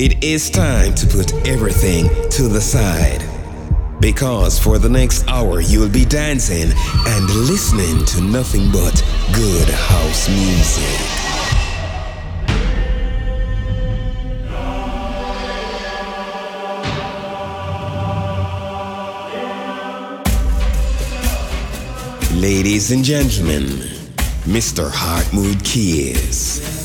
It is time to put everything to the side. Because for the next hour, you'll be dancing and listening to nothing but good house music. Ladies and gentlemen, Mr. Heartmood Keys.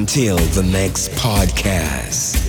Until the next podcast.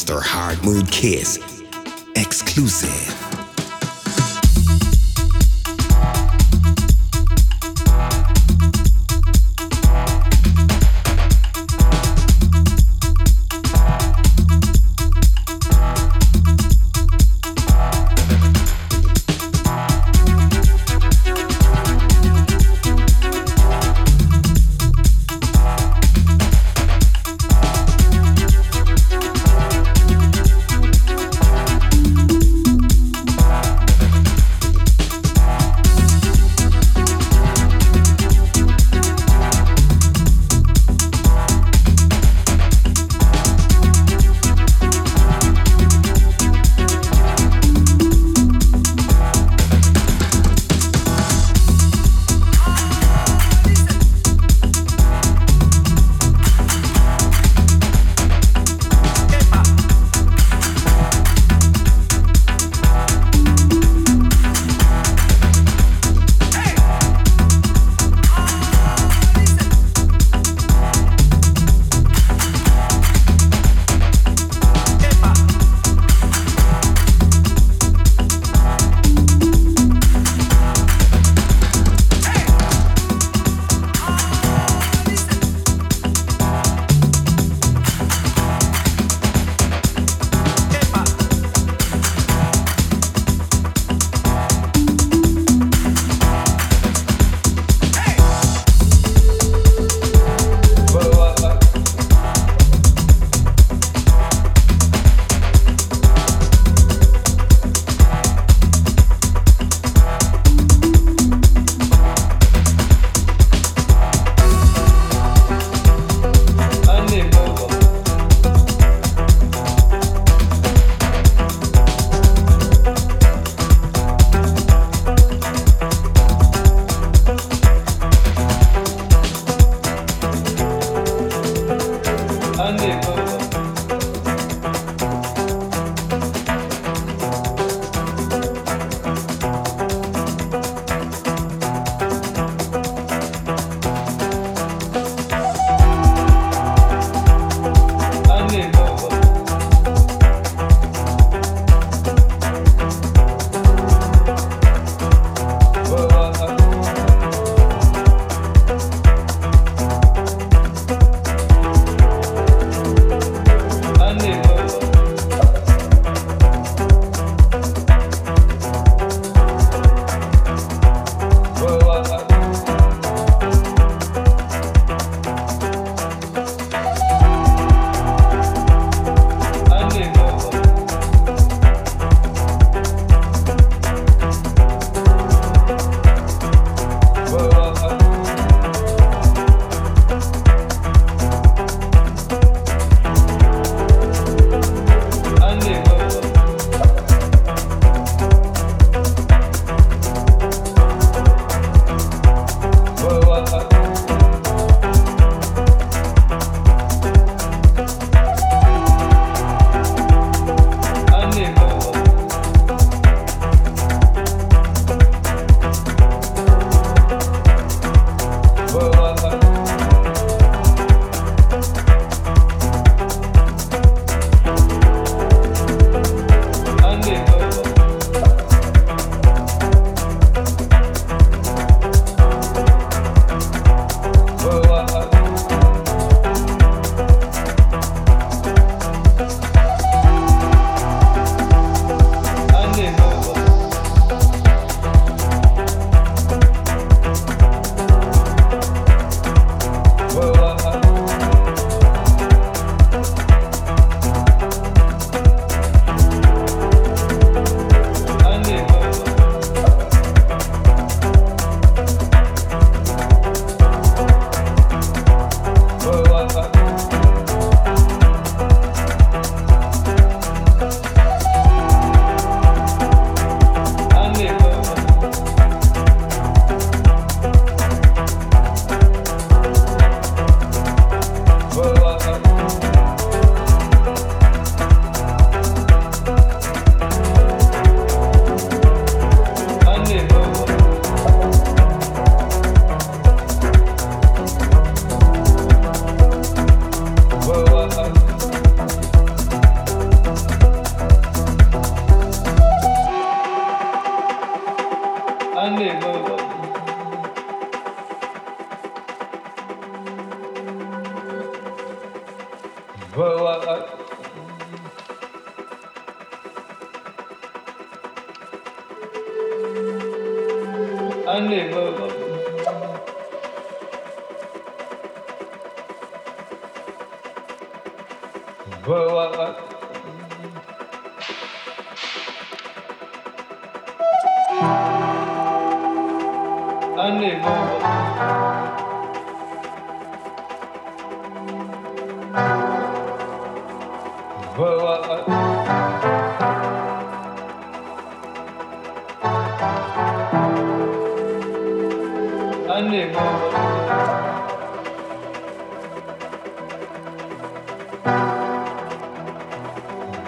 Mr. Heartmood Keys. Exclusive.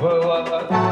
Well,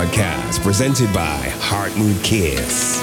Podcast presented by Heartmood Keys.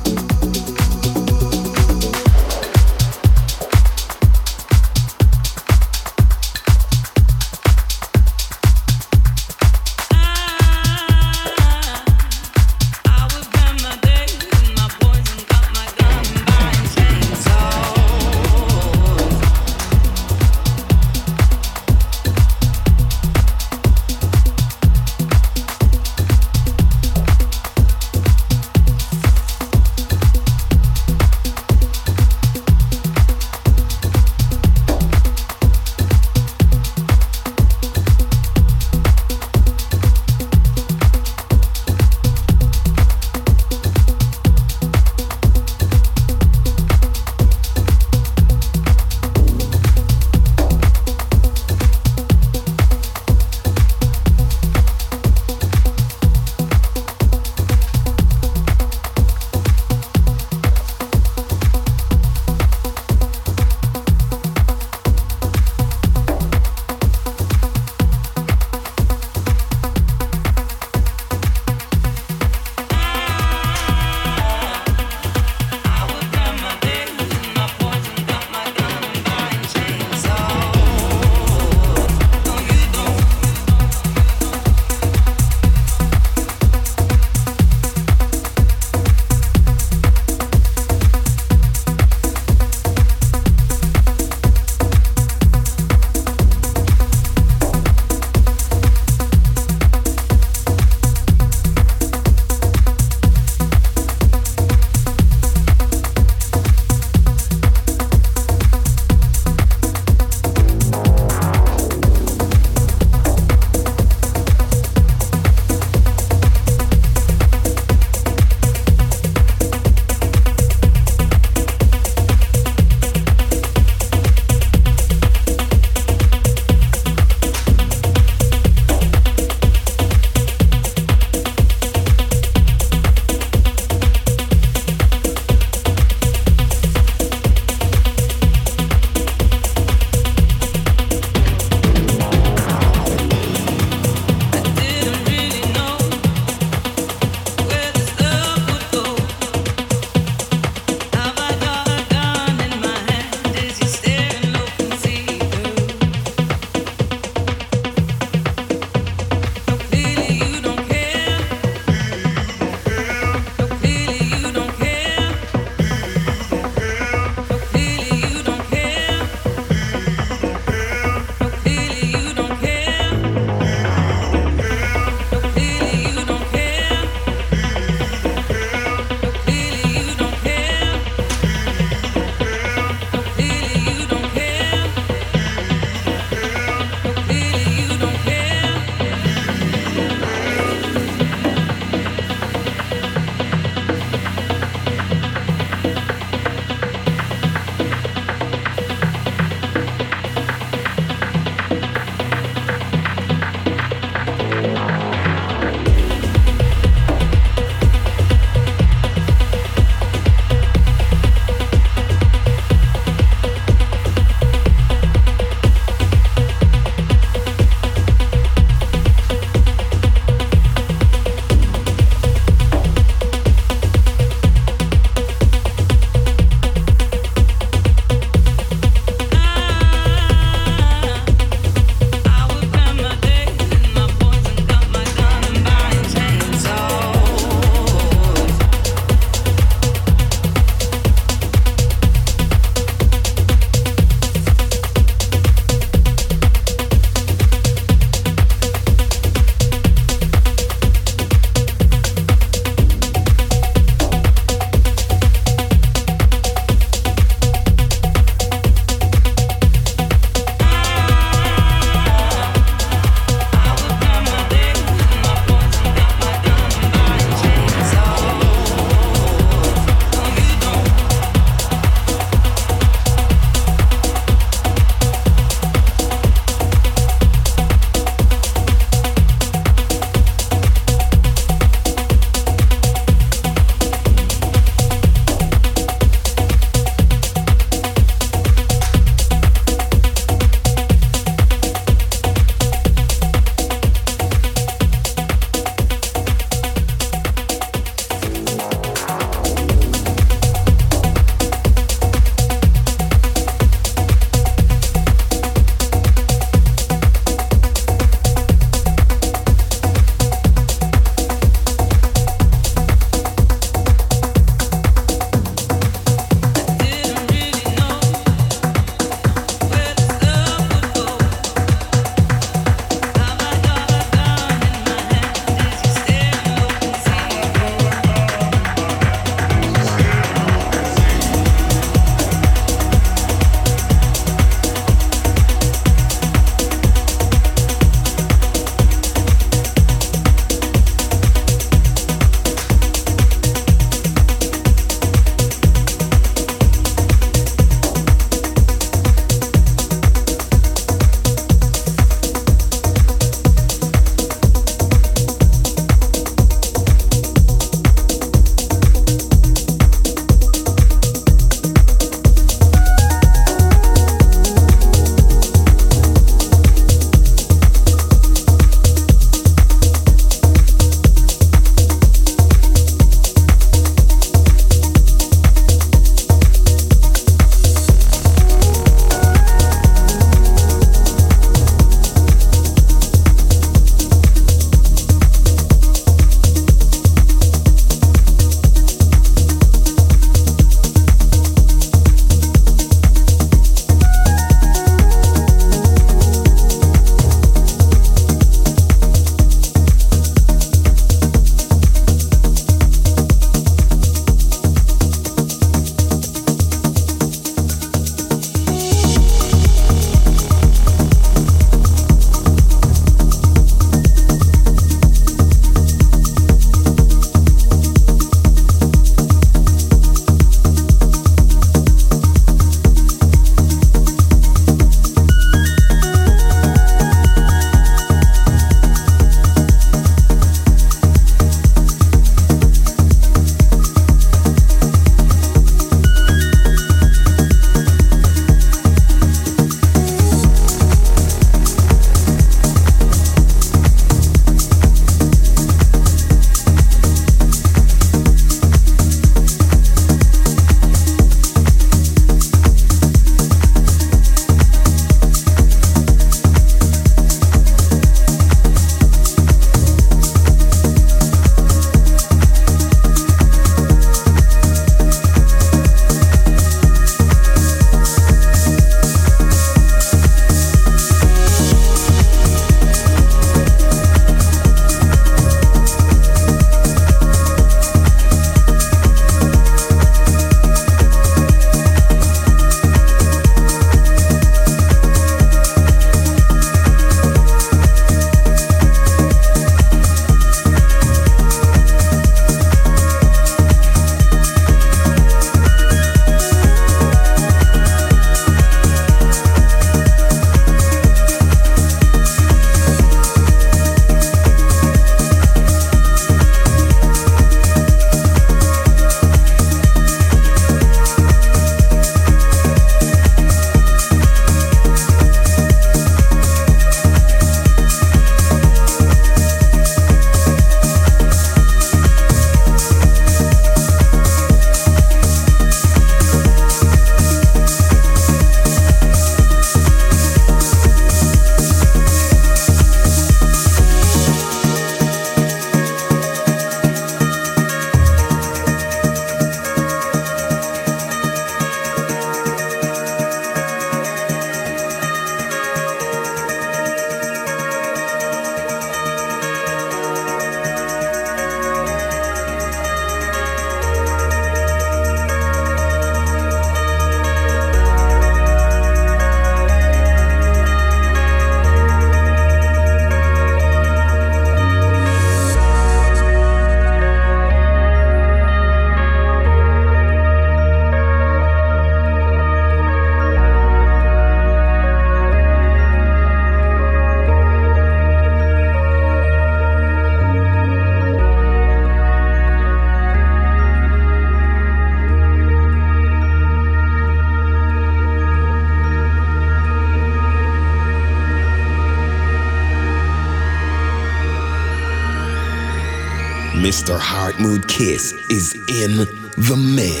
Kiss is in the mix.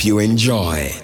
Hope you enjoy.